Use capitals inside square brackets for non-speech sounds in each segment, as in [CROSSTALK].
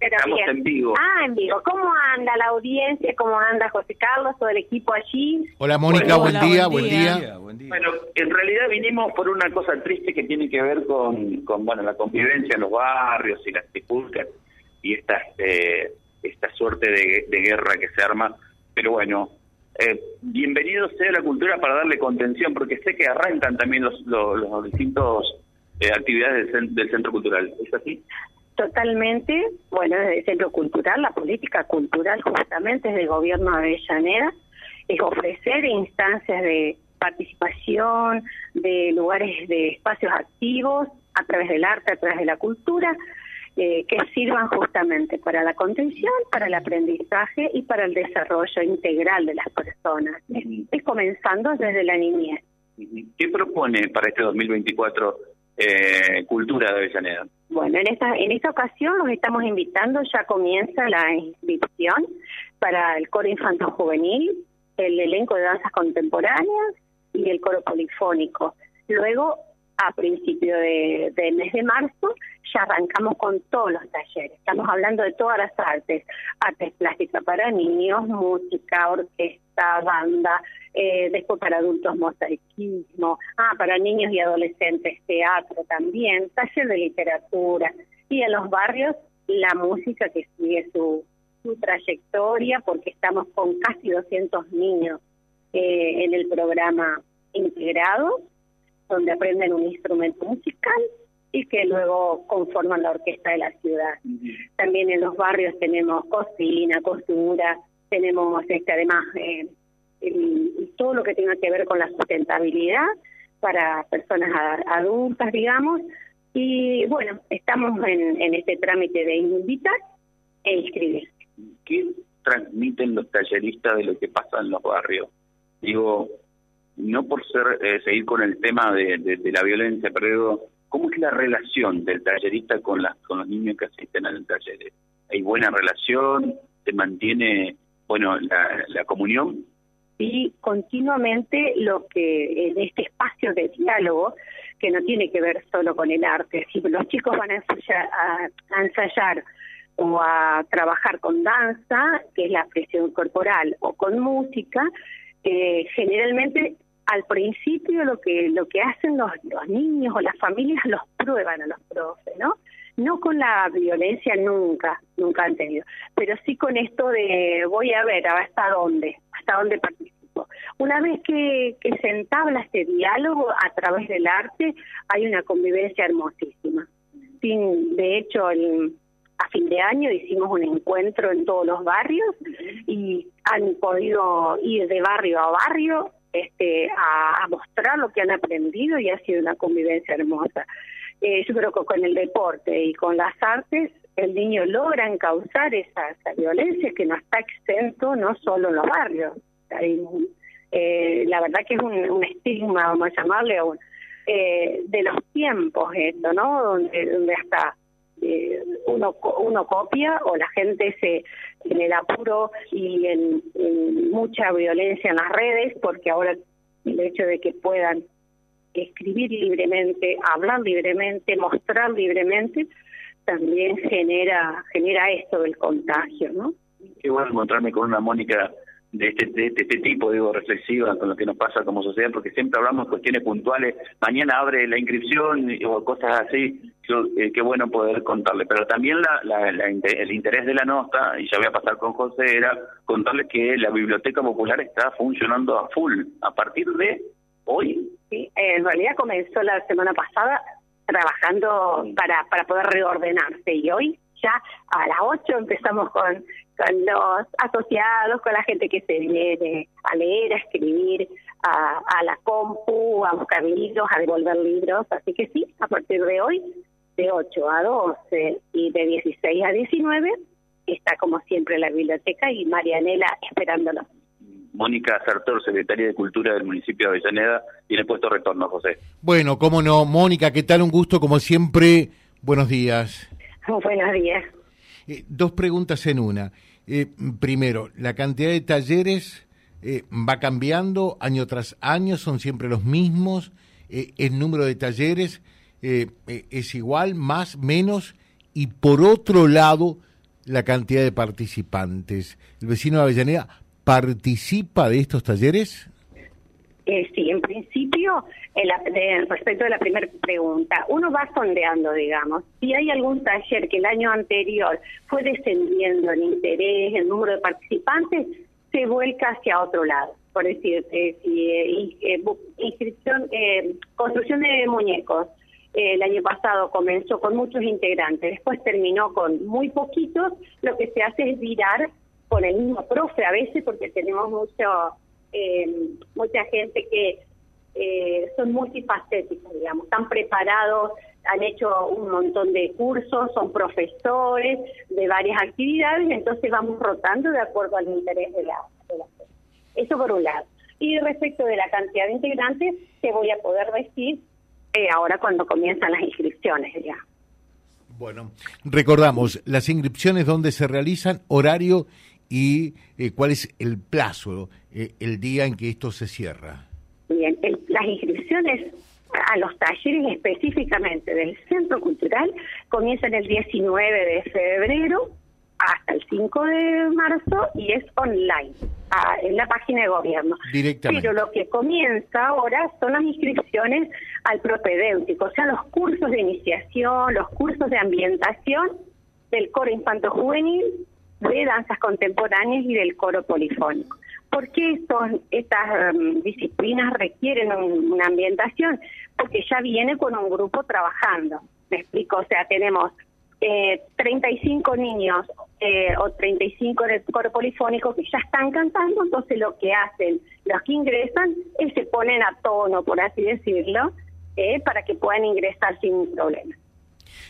Estamos en vivo. Ah, en vivo. ¿Cómo anda la audiencia? ¿Cómo anda José Carlos, todo el equipo allí? Hola Mónica, buen, día, buen, día. Bueno, en realidad vinimos por una cosa triste que tiene que ver con, con bueno, la convivencia en los barrios y las disputas y esta, este, esta suerte de, guerra que se arma. Pero bueno, eh, bienvenido sea la cultura para darle contención, porque sé que arrancan también los, los, los distintos eh, actividades del, del Centro Cultural. ¿Es así? Totalmente, bueno, desde el Centro Cultural, la política cultural justamente es del gobierno de Avellaneda, es ofrecer instancias de participación, de lugares de espacios activos a través del arte, a través de la cultura, eh, que sirvan justamente para la contención, para el aprendizaje y para el desarrollo integral de las personas. Es, comenzando desde la niñez. ¿Qué propone para este 2024 eh, Cultura de Avellaneda? Bueno, en esta, en esta ocasión los estamos invitando, ya comienza la inscripción para el coro infantil juvenil, el elenco de danzas contemporáneas y el coro polifónico. Luego, a principio de, mes de marzo, ya arrancamos con todos los talleres. Estamos hablando de todas las artes, artes plásticas para niños, música, orquesta, banda, eh, después para adultos mosaicismo, ah, para niños y adolescentes teatro también, taller de literatura y en los barrios la música que sigue su, su trayectoria porque estamos con casi 200 niños eh, en el programa integrado donde aprenden un instrumento musical y que luego conforman la orquesta de la ciudad. También en los barrios tenemos cocina, costura, tenemos este además eh, todo lo que tenga que ver con la sustentabilidad para personas adultas, digamos. Y bueno, estamos en, en este trámite de invitar e inscribir. ¿Qué transmiten los talleristas de lo que pasa en los barrios? Digo, no por ser eh, seguir con el tema de, de, la violencia, pero ¿cómo es la relación del tallerista con, las, con los niños que asisten al taller? ¿Hay buena relación? ¿Se mantiene bueno la, la comunión? Sí, continuamente lo que en este espacio de diálogo, que no tiene que ver solo con el arte, si los chicos van a ensayar, a ensayar o a trabajar con danza, que es la expresión corporal, o con música, eh, generalmente al principio lo que lo que hacen los, los niños o las familias los prueban a los profes, ¿no? No con la violencia nunca, nunca han tenido, pero sí con esto de voy a ver hasta dónde, hasta dónde participo. Una vez que, se entabla este diálogo a través del arte, hay una convivencia hermosísima. Sin, de hecho, a fin de año hicimos un encuentro en todos los barrios y han podido ir de barrio a barrio este, a, mostrar lo que han aprendido y ha sido una convivencia hermosa. Eh, yo creo que con el deporte y con las artes el niño logra encauzar esa, esa violencia que no está exento no solo en los barrios. eh, la verdad que es un, un estigma, vamos a llamarle, eh, de los tiempos esto, ¿no? Donde, donde hasta eh, uno, uno copia o la gente se en el apuro y en, mucha violencia en las redes, porque ahora el hecho de que puedan escribir libremente, hablar libremente, mostrar libremente, también genera genera esto del contagio, ¿no? Qué bueno encontrarme con una Mónica de este, de este, tipo, digo, reflexiva con lo que nos pasa como sociedad, porque siempre hablamos de cuestiones puntuales, mañana abre la inscripción o cosas así, eh, qué bueno poder contarle, pero también la, el interés de la nota, y ya voy a pasar con José, era contarle que la Biblioteca Popular está funcionando a full a partir de hoy. Sí, en realidad comenzó la semana pasada trabajando para, para poder reordenarse y hoy ya a las 8 empezamos con, con los asociados, con la gente que se viene a leer, a escribir, a, a la compu, a buscar libros, a devolver libros. Así que sí, a partir de hoy, de 8 a 12 y de 16 a 19, está como siempre la biblioteca y Marianela esperándonos. Mónica Sartor, secretaria de Cultura del municipio de Avellaneda, tiene puesto retorno, José. Bueno, cómo no. Mónica, ¿qué tal? Un gusto, como siempre. Buenos días. [LAUGHS] Buenos días. Eh, dos preguntas en una. Eh, primero, ¿la cantidad de talleres eh, va cambiando año tras año? ¿Son siempre los mismos? ¿El número de talleres es igual, más, menos? y por otro lado la cantidad de participantes. ¿El vecino de Avellaneda participa de estos talleres? Eh, sí, en principio, respecto a la primera pregunta, uno va sondeando, digamos. Si hay algún taller que el año anterior fue descendiendo el interés, el número de participantes, se vuelca hacia otro lado. Por decir, eh, si eh, eh inscripción, eh, construcción de muñecos, el año pasado comenzó con muchos integrantes, después terminó con muy poquitos, lo que se hace es virar con el mismo profe a veces, porque tenemos mucho eh, mucha gente que eh, son multifacéticos, digamos, están preparados, han hecho un montón de cursos, son profesores de varias actividades, entonces vamos rotando de acuerdo al interés de la, de Eso por un lado. Y respecto de la cantidad de integrantes, te voy a poder decir eh, ahora cuando comienzan las inscripciones ya. Bueno, recordamos, las inscripciones donde se realizan, horario y eh, cuál es el plazo, eh, el día en que esto se cierra. Bien, las inscripciones a los talleres específicamente del Centro Cultural comienzan el 19 de febrero hasta el 5 de marzo y es online, en la página de gobierno. Directamente. Pero lo que comienza ahora son las inscripciones al propedéutico, o sea, los cursos de iniciación, los cursos de ambientación del coro infanto juvenil de danzas contemporáneas y del coro polifónico. ¿Por qué estos, estas um, disciplinas requieren una ambientación? Porque ya viene con un grupo trabajando. Me explico, o sea, tenemos eh, 35 niños eh, o 35 en el coro polifónico que ya están cantando, entonces lo que hacen los que ingresan es se ponen a tono, por así decirlo, eh, para que puedan ingresar sin problema.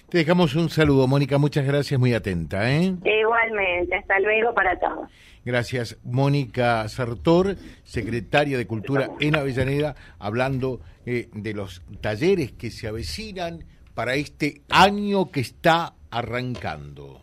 Te dejamos un saludo, Mónica, muchas gracias, muy atenta. ¿eh? Igualmente, hasta luego para todos. Gracias, Mónica Sartor, secretaria de Cultura en Avellaneda, hablando eh, de los talleres que se avecinan para este año que está arrancando.